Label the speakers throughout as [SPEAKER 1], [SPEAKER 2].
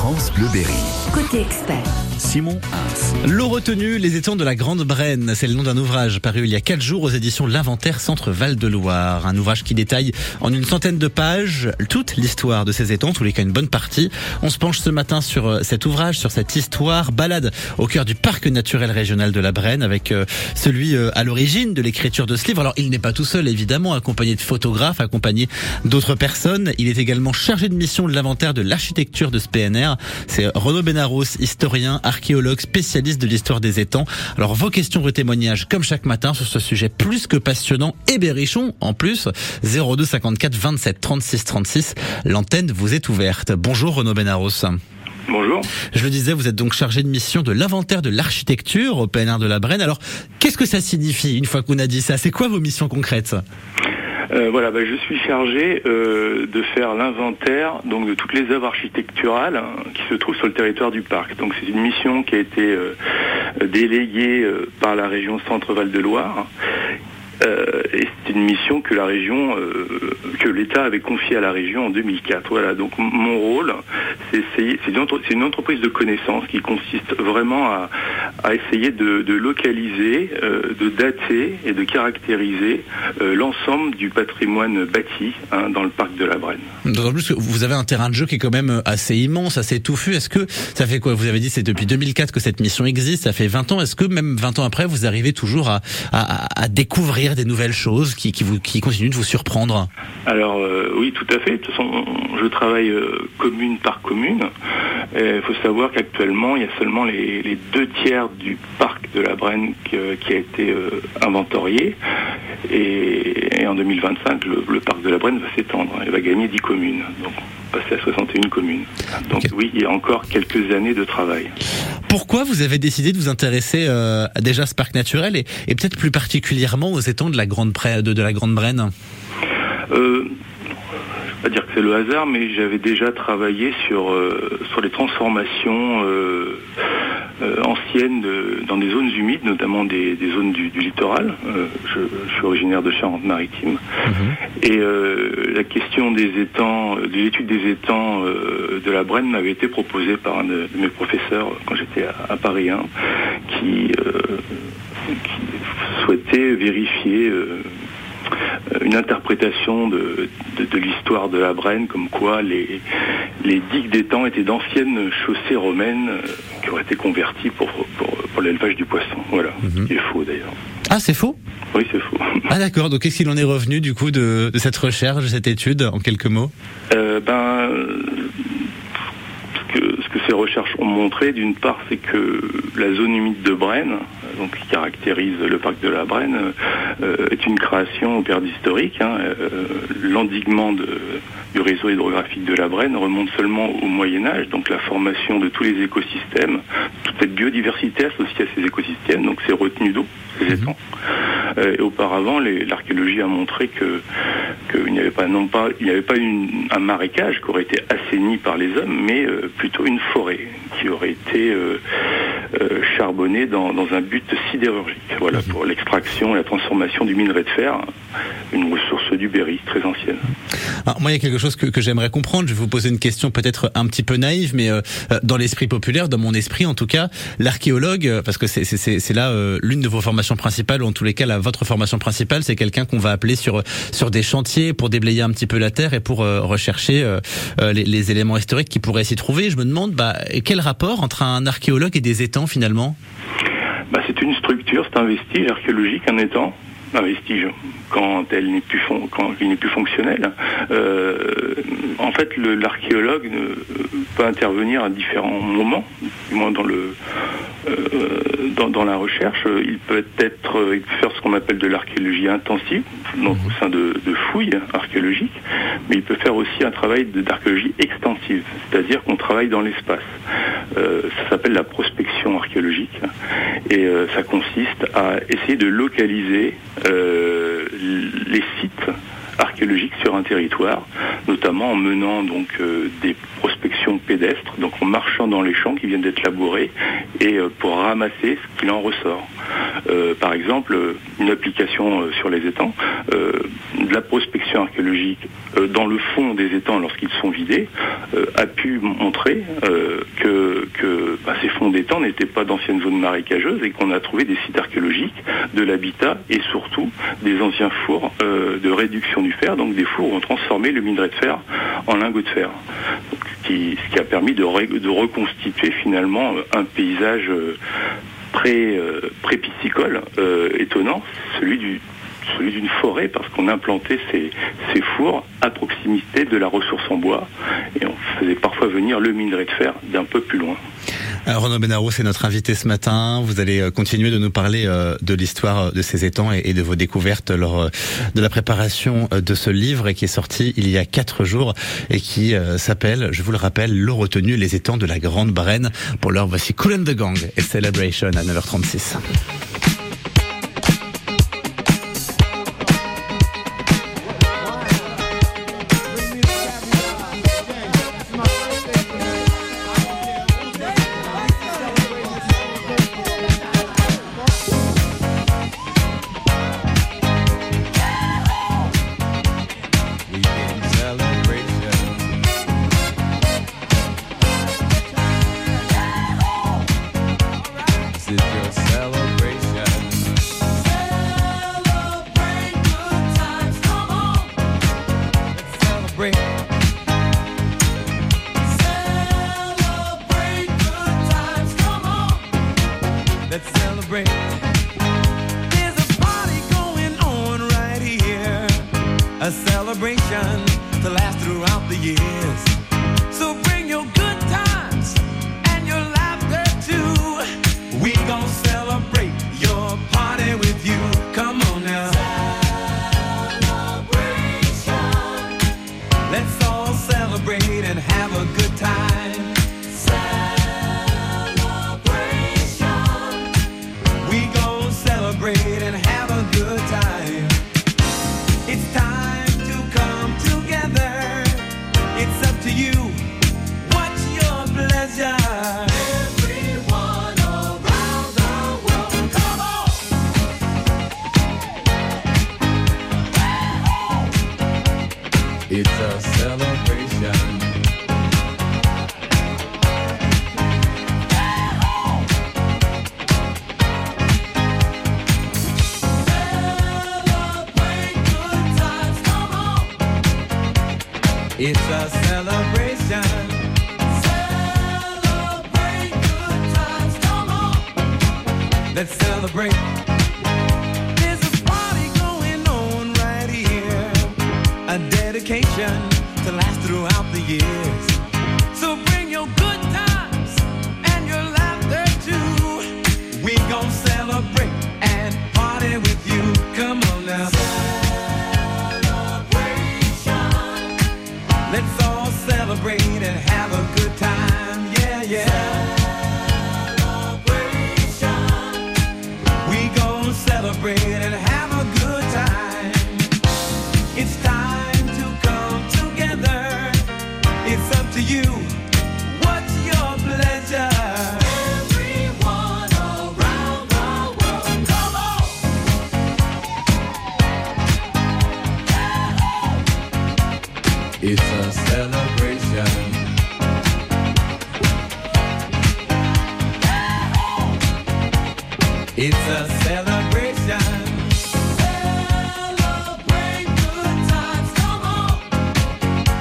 [SPEAKER 1] France Bleu Berry.
[SPEAKER 2] Côté expert.
[SPEAKER 1] Simon.
[SPEAKER 3] L'eau retenue, les étangs de la Grande Brenne, c'est le nom d'un ouvrage paru il y a quatre jours aux éditions L'Inventaire Centre Val de Loire. Un ouvrage qui détaille en une centaine de pages toute l'histoire de ces étangs, tous les cas une bonne partie. On se penche ce matin sur euh, cet ouvrage, sur cette histoire, balade au cœur du parc naturel régional de la Brenne avec euh, celui euh, à l'origine de l'écriture de ce livre. Alors il n'est pas tout seul évidemment, accompagné de photographes, accompagné d'autres personnes. Il est également chargé de mission de l'inventaire de l'architecture de ce PNR. C'est Renaud Benaros, historien, archéologue, spécialiste de l'histoire des étangs. Alors vos questions, vos témoignages, comme chaque matin, sur ce sujet plus que passionnant et berrichon, en plus, 02 54 27 36 36. L'antenne vous est ouverte. Bonjour Renaud Benaros.
[SPEAKER 4] Bonjour.
[SPEAKER 3] Je le disais, vous êtes donc chargé de mission de l'inventaire de l'architecture au PNR de la Brenne. Alors, qu'est-ce que ça signifie une fois qu'on a dit ça? C'est quoi vos missions concrètes?
[SPEAKER 4] Euh, voilà, bah, je suis chargé euh, de faire l'inventaire de toutes les œuvres architecturales hein, qui se trouvent sur le territoire du parc. Donc c'est une mission qui a été euh, déléguée par la région Centre-Val de Loire. Euh, et c'est une mission que la région, euh, que l'État avait confiée à la région en 2004. Voilà. Donc mon rôle, c'est une, entreprise de connaissances qui consiste vraiment à, à essayer de, de localiser, euh, de dater et de caractériser euh, l'ensemble du patrimoine bâti hein, dans le parc de la Brenne.
[SPEAKER 3] D'autant plus que vous avez un terrain de jeu qui est quand même assez immense, assez touffu. Est-ce que ça fait quoi? Vous avez dit c'est depuis 2004 que cette mission existe, ça fait 20 ans. Est-ce que même 20 ans après, vous arrivez toujours à, à, à découvrir des nouvelles choses qui, qui, vous, qui continuent de vous surprendre
[SPEAKER 4] Alors euh, oui, tout à fait. De toute façon, je travaille euh, commune par commune. Il faut savoir qu'actuellement, il y a seulement les, deux tiers du parc de la Brenne qui, a été euh, inventorié. Et, et en 2025, le, le parc de la Brenne va s'étendre. Il va gagner 10 communes. Donc passer à 61 communes. Donc oui, il y a encore quelques années de travail.
[SPEAKER 3] Pourquoi vous avez décidé de vous intéresser euh, déjà à ce parc naturel et, et peut-être plus particulièrement aux étangs de la Grande, Pré- de, de la Grande Brenne?
[SPEAKER 4] Euh, pas dire que c'est le hasard, mais j'avais déjà travaillé sur euh, sur les transformations euh, euh, anciennes de- dans des zones humides, notamment des, des zones du, du littoral. Je, je suis originaire de Charente-Maritime. Et euh, la question des étangs, de l'étude des étangs de la Brenne m'avait été proposée par un de, de mes professeurs quand j'étais à, à Paris 1, qui, qui souhaitait vérifier une interprétation de, de, de l'histoire de la Brenne, comme quoi les, les digues d'étangs étaient d'anciennes chaussées romaines euh, qui auraient été converties pour, pour, pour l'élevage du poisson. Voilà, il est faux d'ailleurs.
[SPEAKER 3] Ah, c'est faux?
[SPEAKER 4] Oui, c'est faux.
[SPEAKER 3] Ah d'accord, donc qu'est-ce qu'il en est revenu du coup de, de cette recherche, de cette étude, en quelques mots?
[SPEAKER 4] Euh, ben, euh, ce que, ce que ces recherches ont montré, d'une part, c'est que la zone humide de Brenne, donc qui caractérise le parc de la Brenne, euh, est une création d'historique. Hein. Euh, L'endiguement du réseau hydrographique de la Brenne remonte seulement au Moyen Âge, donc la formation de tous les écosystèmes, cette biodiversité associée à ces écosystèmes, donc ces retenues d'eau, ces étangs. Euh, et auparavant, l'archéologie a montré que qu'il n'y avait pas non pas il n'y avait pas une- un marécage qui aurait été assaini par les hommes, mais euh, plutôt une forêt qui aurait été euh, charbonnée dans, dans un but sidérurgique. Voilà pour l'extraction et la transformation du minerai de fer, une ressource du Berry très ancienne.
[SPEAKER 3] Alors, moi, il y a quelque chose que, que j'aimerais comprendre. Je vais vous poser une question peut-être un petit peu naïve, mais dans l'esprit populaire, dans mon esprit en tout cas, l'archéologue, euh, parce que c'est- là euh, l'une de vos formations principales, ou en tous les cas votre formation principale, c'est quelqu'un qu'on va appeler sur sur des chantiers pour déblayer un petit peu la terre et pour euh, rechercher les, les éléments historiques qui pourraient s'y trouver. Je me demande, bah, quel rapport entre un archéologue et des étangs finalement?
[SPEAKER 4] Bah, c'est une structure, c'est un vestige archéologique, un étang, un vestige quand elle n'est plus quand il n'est plus fonctionnel. Euh, en fait, l'archéologue ne- peut intervenir à différents moments, du moins dans le euh, dans, la recherche. Il peut être euh, faire ce qu'on appelle de l'archéologie intensive, donc au sein de, fouilles archéologiques, mais il peut faire aussi un travail d'archéologie extensive, c'est-à-dire qu'on travaille dans l'espace. Euh, ça s'appelle la prospection archéologique et euh, ça consiste à essayer de localiser euh, les sites archéologiques sur un territoire, notamment en menant donc euh, des prospections pédestres, donc en marchant dans les champs qui viennent d'être labourés et euh, pour ramasser ce qu'il en ressort. Euh, par exemple, une application euh, sur les étangs, euh, de la prospection archéologique dans le fond des étangs lorsqu'ils sont vidés, a pu montrer que, bah, ces fonds d'étangs n'étaient pas d'anciennes zones marécageuses et qu'on a trouvé des sites archéologiques, de l'habitat et surtout des anciens fours de réduction du fer, donc des fours où on transformait le minerai de fer en lingot de fer. ce, qui, a permis de reconstituer finalement un paysage euh, piscicole euh, étonnant, celui celui d'une forêt parce qu'on implantait ces, ces, fours à proximité de la ressource en bois et on faisait parfois venir le minerai de fer d'un peu plus loin.
[SPEAKER 5] Alors Renaud Benaro, c'est notre invité ce matin. Vous allez euh, continuer de nous parler euh, de l'histoire euh, de ces étangs et de vos découvertes lors de la préparation de ce livre qui est sorti il y a quatre jours et qui s'appelle, je vous le rappelle, L'eau retenue, les étangs de la Grande Brenne. Pour l'heure, voici Cool and the Gang et Celebration à 9h36.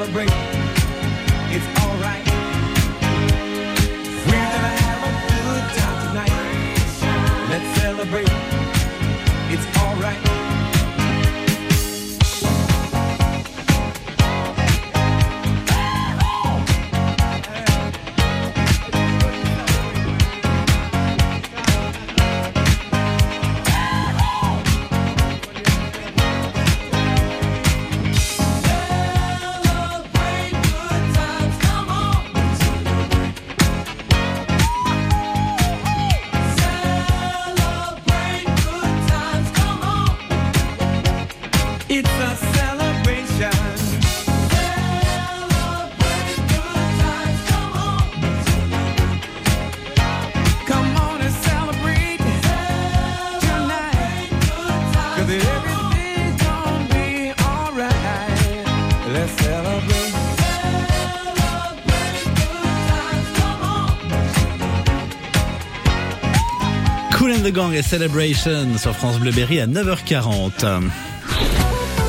[SPEAKER 5] celebrate. It's
[SPEAKER 3] Gang et Celebration sur France Bleu Berry à 9h40.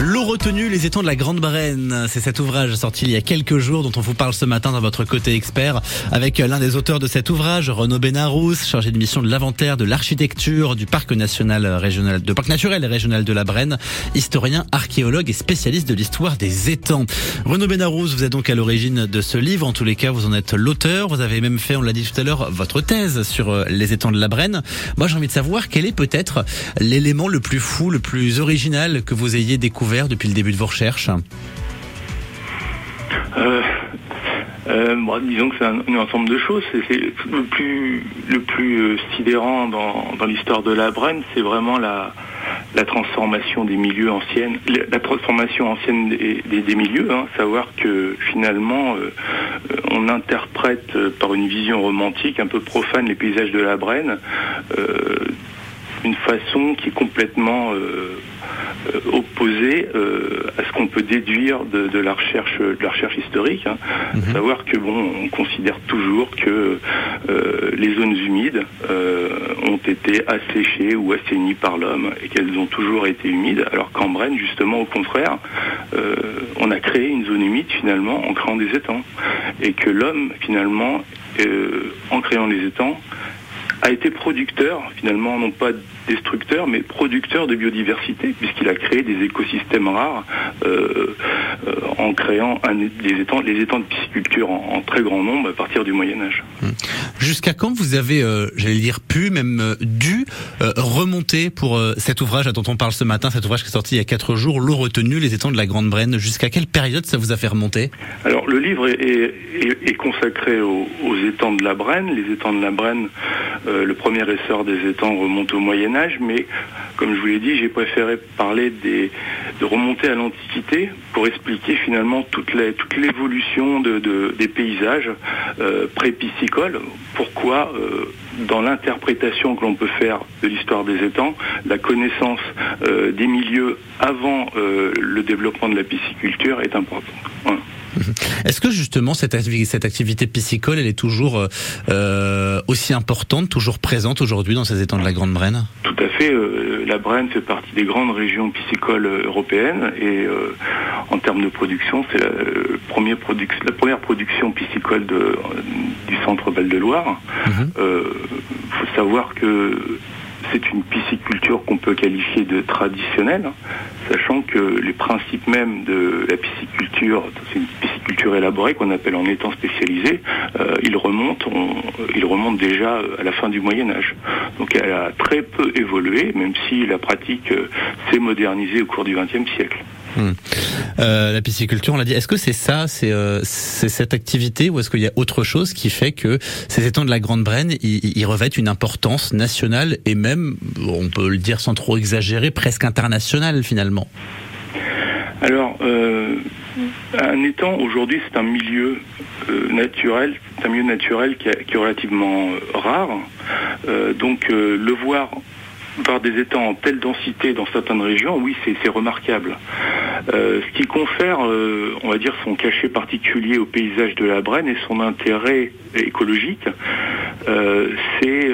[SPEAKER 3] L'eau retenue, les étangs de la Grande Brenne. C'est cet ouvrage sorti il y a quelques jours dont on vous parle ce matin dans votre côté expert avec l'un des auteurs de cet ouvrage, Renaud Benarous, chargé de mission de l'inventaire, de l'architecture du parc national régional, de parc naturel et régional de la Brenne, historien, archéologue et spécialiste de l'histoire des étangs. Renaud Benarous, vous êtes donc à l'origine de ce livre. En tous les cas, vous en êtes l'auteur. Vous avez même fait, on l'a dit tout à l'heure, votre thèse sur euh, les étangs de la Brenne. Moi, j'ai envie de savoir quel est peut-être l'élément le plus fou, le plus original que vous ayez découvert depuis le début de vos recherches?
[SPEAKER 4] Euh, euh, disons que c'est un, ensemble de choses. Le plus euh, sidérant dans, l'histoire de la Brenne, c'est vraiment la, la transformation des milieux anciennes, la transformation ancienne des, milieux. Hein. savoir que finalement, on interprète par une vision romantique un peu profane les paysages de la Brenne d'une façon qui est complètement euh, opposé euh, à ce qu'on peut déduire de, la recherche de la recherche historique. Hein. Mhm. Savoir que bon, on considère toujours que euh, les zones humides ont été asséchées ou assainies par l'homme et qu'elles ont toujours été humides, alors qu'en Brenne, justement, au contraire, on a créé une zone humide finalement en créant des étangs et que l'homme finalement, en créant les étangs, a été producteur, finalement, non pas destructeur, mais producteur de biodiversité, puisqu'il a créé des écosystèmes rares euh, euh, en créant un, les, étangs, les étangs de pisciculture en, très grand nombre à partir du Moyen Âge.
[SPEAKER 3] Hmm. Jusqu'à quand vous avez, euh, j'allais dire, pu, même dû remonter pour cet ouvrage dont on parle ce matin, cet ouvrage qui est sorti il y a quatre jours, L'eau retenue, les étangs de la Grande Brenne. Jusqu'à quelle période ça vous a fait remonter?
[SPEAKER 4] Alors le livre est, est, consacré aux, aux, étangs de la Brenne. Les étangs de la Brenne, le premier essor des étangs remonte au Moyen Âge, mais comme je vous l'ai dit, j'ai préféré parler des, de remonter à l'Antiquité pour expliquer finalement toute, l'évolution de, des paysages euh, pré-piscicoles. Pourquoi, euh, dans l'interprétation que l'on peut faire de l'histoire des étangs, la connaissance euh, des milieux avant le développement de la pisciculture est importante.
[SPEAKER 3] Est-ce que justement cette, cette activité piscicole, elle est toujours euh, aussi importante, toujours présente aujourd'hui dans ces étangs de la Grande Brenne?
[SPEAKER 4] Tout à fait. Euh, la Brenne fait partie des grandes régions piscicoles euh, européennes et en termes de production, c'est la, première la première production piscicole de, du centre Val-de-Loire. Il mhm. faut savoir que c'est une pisciculture qu'on peut qualifier de traditionnelle, hein, sachant que les principes même de la pisciculture, c'est une pisciculture élaborée qu'on appelle en étang spécialisé, euh, ils, remontent, ils remontent déjà à la fin du Moyen Âge. Donc elle a très peu évolué, même si la pratique euh, s'est modernisée au cours du XXe siècle.
[SPEAKER 3] Hmm. Euh, la pisciculture, on l'a dit. Est-ce que c'est ça, c'est euh, cette activité, ou est-ce qu'il y a autre chose qui fait que ces étangs de la Grande Brenne, ils, revêtent une importance nationale et même, on peut le dire sans trop exagérer, presque internationale finalement?
[SPEAKER 4] Alors, euh, un étang aujourd'hui, c'est un milieu naturel, c'est un milieu naturel qui, est relativement rare. donc, le voir voir des étangs en telle densité dans certaines régions, oui, c'est remarquable. Euh, ce qui confère, euh, on va dire, son cachet particulier au paysage de la Brenne et son intérêt écologique, euh, c'est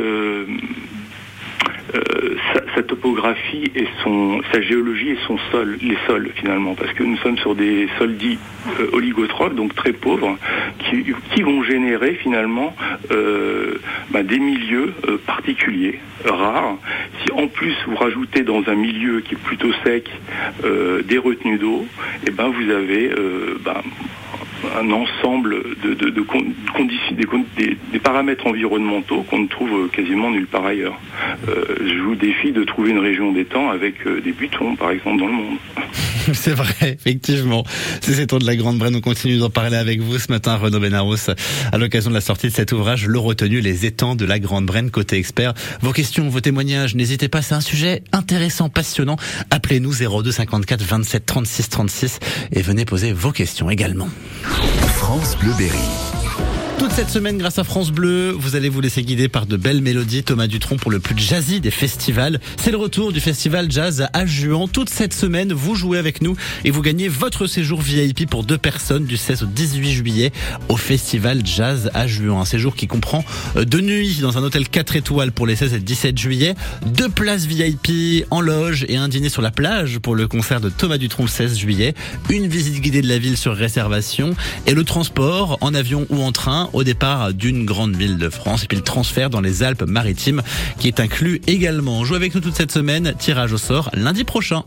[SPEAKER 4] topographie et son, sa géologie et son sol, les sols finalement, parce que nous sommes sur des sols dits euh, oligotrophes, donc très pauvres, qui, qui vont générer finalement euh, bah, des milieux euh, particuliers, rares. Si en plus vous rajoutez dans un milieu qui est plutôt sec des retenues d'eau, et eh ben vous avez bah, un ensemble de, de, conditions, des, des, paramètres environnementaux qu'on ne trouve quasiment nulle part ailleurs. Euh, je vous défie de trouver une région d'étang avec euh, des butons, par exemple, dans le monde.
[SPEAKER 3] C'est vrai, effectivement. C'est ces de la Grande Brenne. On continue d'en parler avec vous ce matin, Renaud Benaros, à l'occasion de la sortie de cet ouvrage, Le Retenu, les étangs de la Grande Brenne, côté expert. Vos questions, vos témoignages, n'hésitez pas, c'est un sujet intéressant, passionnant. Appelez-nous 02 54 27 36 36 et venez poser vos questions également.
[SPEAKER 1] France Bleu
[SPEAKER 3] Toute cette semaine, grâce à France Bleu, vous allez vous laisser guider par de belles mélodies. Thomas Dutronc pour le plus jazzy des festivals. C'est le retour du festival jazz à Juan. Toute cette semaine, vous jouez avec nous et vous gagnez votre séjour VIP pour deux personnes du 16 au 18 juillet au festival jazz à Juan. Un séjour qui comprend euh, deux nuits dans un hôtel 4 étoiles pour les 16 et 17 juillet, deux places VIP en loge et un dîner sur la plage pour le concert de Thomas Dutronc le 16 juillet, une visite guidée de la ville sur réservation et le transport en avion ou en train au départ d'une grande ville de France et puis le transfert dans les Alpes-Maritimes qui est inclus également. Jouez avec nous toute cette semaine, tirage au sort lundi prochain.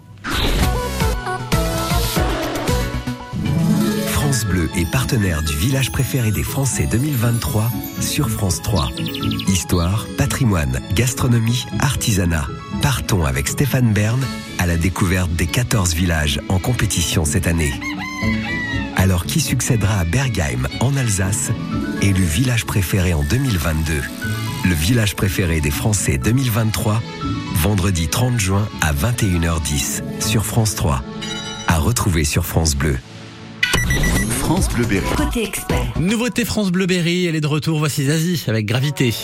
[SPEAKER 1] France Bleu est partenaire du village préféré des Français 2023 sur France 3. Histoire, patrimoine, gastronomie, artisanat. Partons avec Stéphane Bern à la découverte des 14 villages en compétition cette année. Alors qui succédera à Bergheim en Alsace, élu village préféré en 2022 Le village préféré des Français 2023, vendredi 30 juin à 21h10 sur France 3. À retrouver sur France Bleu.
[SPEAKER 2] France Bleu Berry.
[SPEAKER 6] Côté expert.
[SPEAKER 3] Nouveauté France Bleu Berry, elle est de retour. Voici Zazie avec Gravité.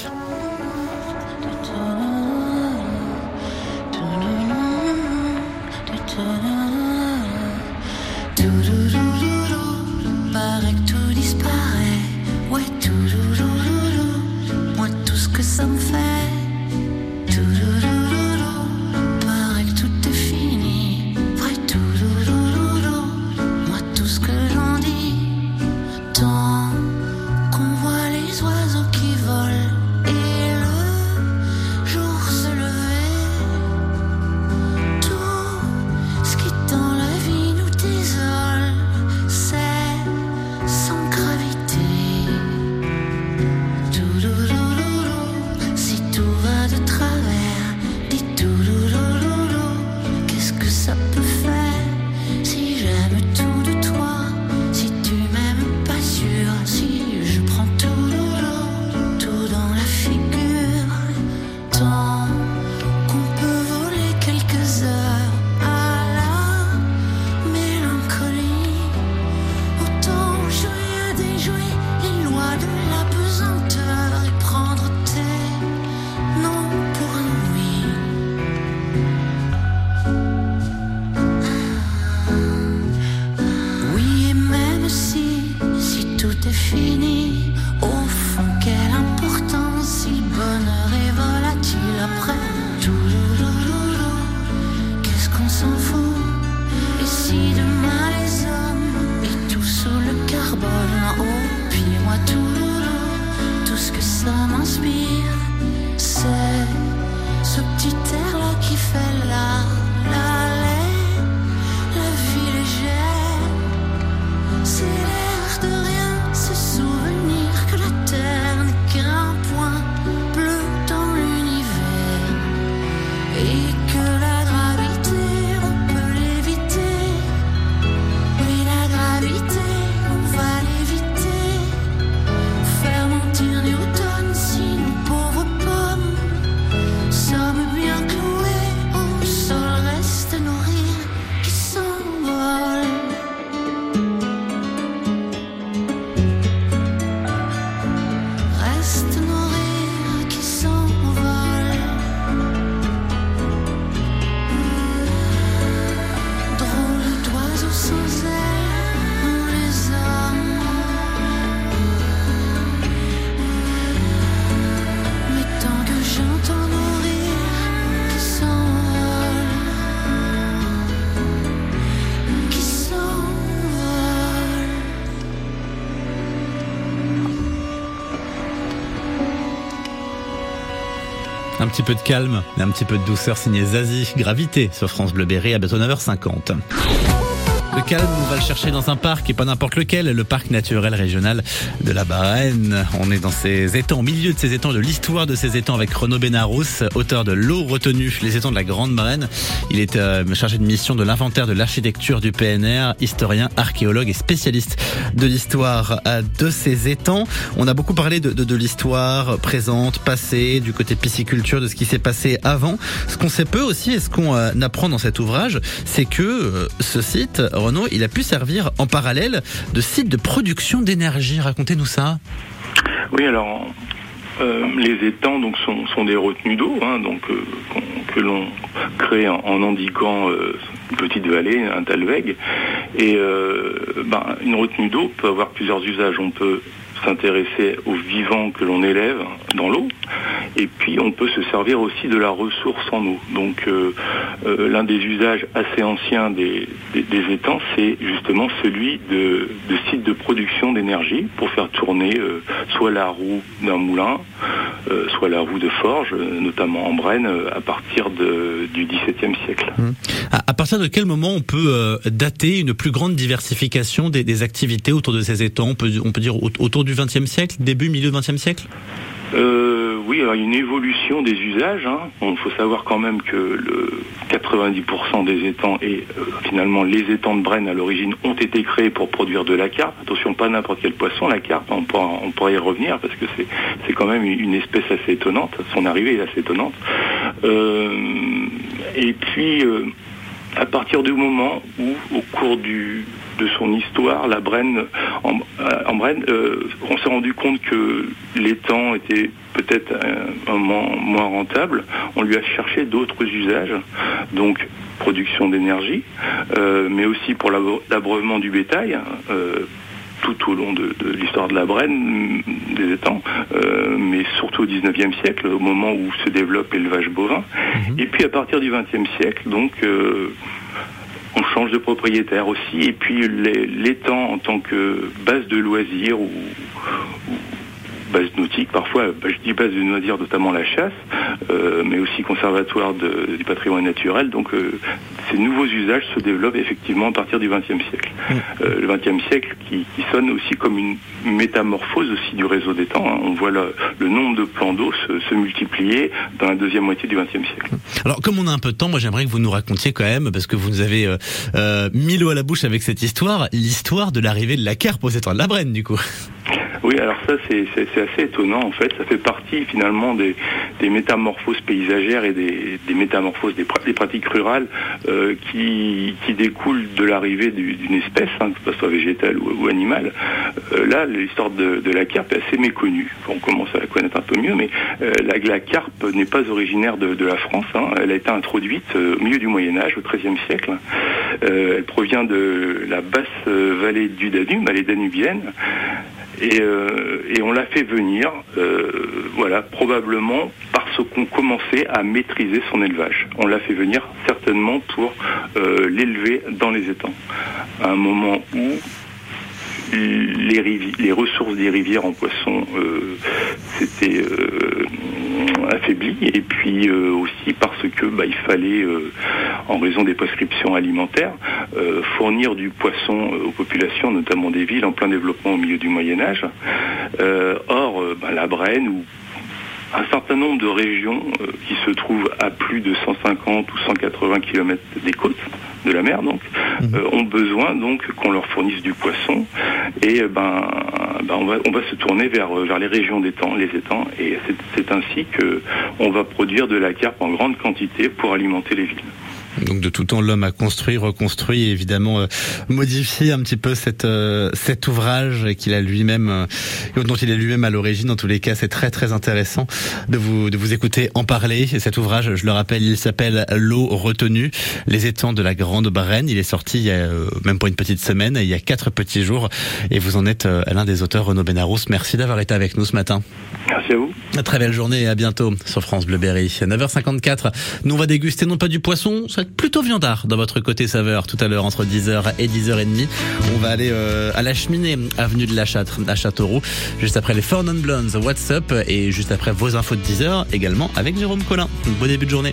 [SPEAKER 7] Tout est petit
[SPEAKER 3] peu de calme et un petit peu de douceur signé Zazie. Gravité sur France Bleu Berry à bientôt 9h50. Le calme, on va le chercher dans un parc et pas n'importe lequel, le parc naturel régional de la Barenne. On est dans ces étangs, au milieu de ces étangs, de l'histoire de ces étangs avec Renaud Benarous, auteur de L'eau retenue, les étangs de la Grande Barenne. Il est euh, chargé de mission de l'inventaire de l'architecture du PNR, historien, archéologue et spécialiste de l'histoire euh, de ces étangs. On a beaucoup parlé de, de, de l'histoire présente, passée, du côté pisciculture, de ce qui s'est passé avant. Ce qu'on sait peu aussi, et ce qu'on euh, apprend dans cet ouvrage, c'est que euh, ce site, Renaud, il a pu servir en parallèle de site de production d'énergie. Racontez-nous ça.
[SPEAKER 4] Oui, alors euh, les étangs donc sont, des retenues d'eau, hein, donc euh, que l'on crée en, indiquant euh, une petite vallée, un talweg. Et ben, une retenue d'eau peut avoir plusieurs usages. On peut s'intéresser aux vivants que l'on élève dans l'eau, et puis on peut se servir aussi de la ressource en eau. Donc euh, euh, l'un des usages assez anciens des, étangs, c'est justement celui de, sites de production d'énergie pour faire tourner euh, soit la roue d'un moulin, soit la roue de forge, notamment en Brenne, à partir de- du XVIIe siècle.
[SPEAKER 3] À, à partir de quel moment on peut dater une plus grande diversification des, activités autour de ces étangs? On peut, on peut dire au- autour du XXe siècle, début, milieu XXe siècle?
[SPEAKER 4] Euh, oui, alors, une évolution des usages. Il faut savoir quand même que le 90% des étangs et euh, finalement les étangs de Brenne à l'origine ont été créés pour produire de la carpe. Attention, pas n'importe quel poisson, la carpe. On pourra, on pourra y revenir parce que c'est c'est quand même une espèce assez étonnante. Son arrivée est assez étonnante. Euh, et puis, euh, à partir du moment où, au cours du, de son histoire, la Brenne, en, euh, en Brenne, euh, on s'est rendu compte que l'étang était peut-être un, un moment moins rentable. On lui a cherché d'autres usages, donc production d'énergie, euh, mais aussi pour l'abre- l'abreuvement du bétail. euh, tout au long de, de l'histoire de la Brenne, mm, des étangs, euh, mais surtout au 19e siècle, au moment où se développe l'élevage bovin. Et puis à partir du 20e siècle, donc, euh, on change de propriétaire aussi. Et puis l'étang en tant que base de loisirs ou, ou base nautique, parfois, bah, je dis base de loisirs, notamment la chasse, euh, mais aussi conservatoire de- du patrimoine naturel. Donc euh, ces nouveaux usages se développent effectivement à partir du XXe siècle. Euh, le XXe siècle qui, qui sonne aussi comme une métamorphose aussi du réseau d'étangs. hein. On voit le, le nombre de plans d'eau se, se multiplier dans la deuxième moitié du XXe siècle.
[SPEAKER 3] Alors, comme on a un peu de temps, moi j'aimerais que vous nous racontiez quand même, parce que vous nous avez mis l'eau à la bouche avec cette histoire, l'histoire de l'arrivée de la carpe aux étangs de la Brenne, du coup.
[SPEAKER 4] Oui, alors ça c'est assez étonnant en fait. Ça fait partie finalement des, métamorphoses paysagères et des, métamorphoses des, pra- des pratiques rurales euh, qui, qui découlent de l'arrivée du- d'une espèce, hein, que ce soit végétale ou, animale. Euh, là, l'histoire de, la carpe est assez méconnue. On commence à la connaître un peu mieux, mais euh, la, carpe n'est pas originaire de, la France. hein. Elle a été introduite au milieu du Moyen Âge, au XIIIe siècle. Elle provient de la basse vallée du Danube, vallée danubienne. Et, euh, et on l'a fait venir, euh, voilà, probablement parce qu'on commençait à maîtriser son élevage. On l'a fait venir certainement pour euh, l'élever dans les étangs. À un moment où les, les ressources des rivières en poissons euh, affaiblies et puis euh, aussi parce que bah, il fallait, euh, en raison des prescriptions alimentaires, euh, fournir du poisson aux populations, notamment des villes en plein développement au milieu du Moyen Âge. Or, bah, la Brenne ou un certain nombre de régions qui se trouvent à plus de 150 ou 180 km des côtes de la mer donc euh, ont besoin donc qu'on leur fournisse du poisson. Et euh, ben, ben, on va on va se tourner vers euh, vers les régions d'étangs les étangs. Et c'est- c'est ainsi que on va produire de la carpe en grande quantité pour alimenter les villes.
[SPEAKER 3] Donc de tout temps, l'homme a construit, reconstruit et évidemment euh, modifié un petit peu cette, euh, cet ouvrage qu'il a lui-même, euh, dont il est lui-même à l'origine. En tous les cas, c'est très très intéressant de vous de vous écouter en parler. Et cet ouvrage, je le rappelle, il s'appelle L'eau retenue, les étangs de la Grande Brenne. Il est sorti il y a même pas une petite semaine, il y a quatre petits jours. Et vous en êtes l'un des auteurs, Renaud Benarous. Merci d'avoir été avec nous ce matin.
[SPEAKER 4] Merci à vous.
[SPEAKER 3] Très belle journée et à bientôt sur France Bleu Berry. 9h54. Nous, on va déguster non pas du poisson, ça plutôt viandard dans votre côté saveur tout à l'heure entre 10h et 10h30. On va aller euh, à la cheminée, avenue de la Châtre, à Châteauroux, juste après les Four Non Blondes, What's Up et juste après vos infos de 10h également avec Jérôme Collin. Bon début de journée.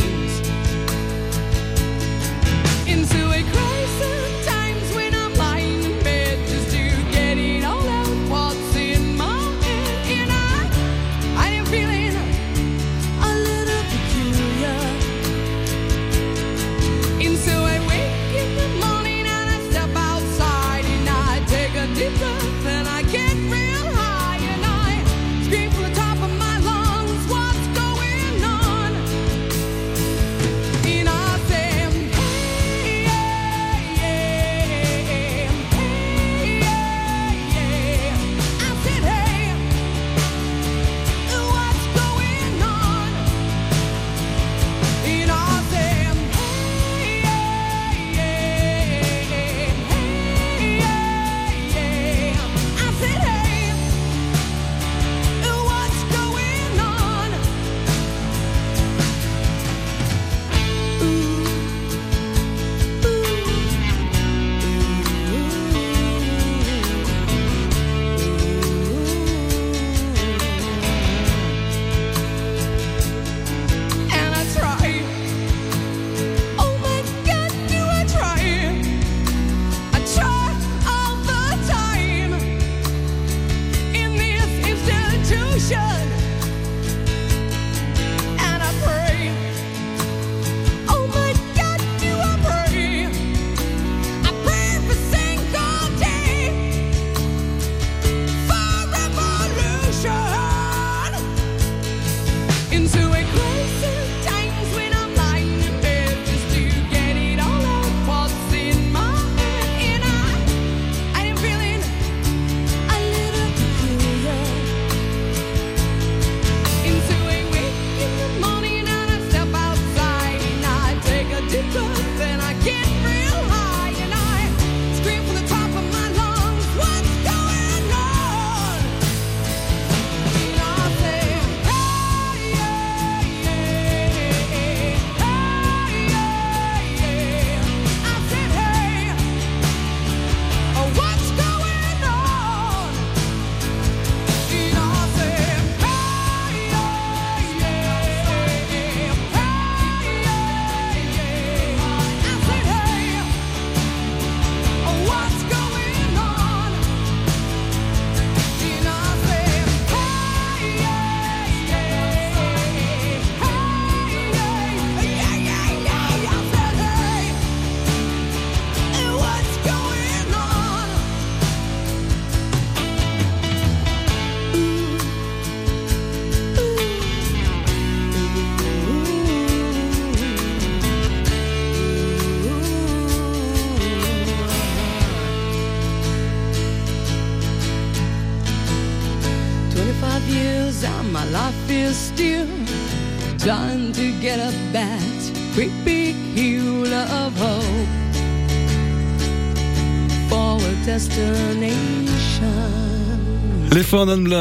[SPEAKER 6] into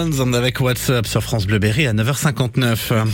[SPEAKER 3] Stones avec WhatsApp sur France Bleu Berry à 9h59.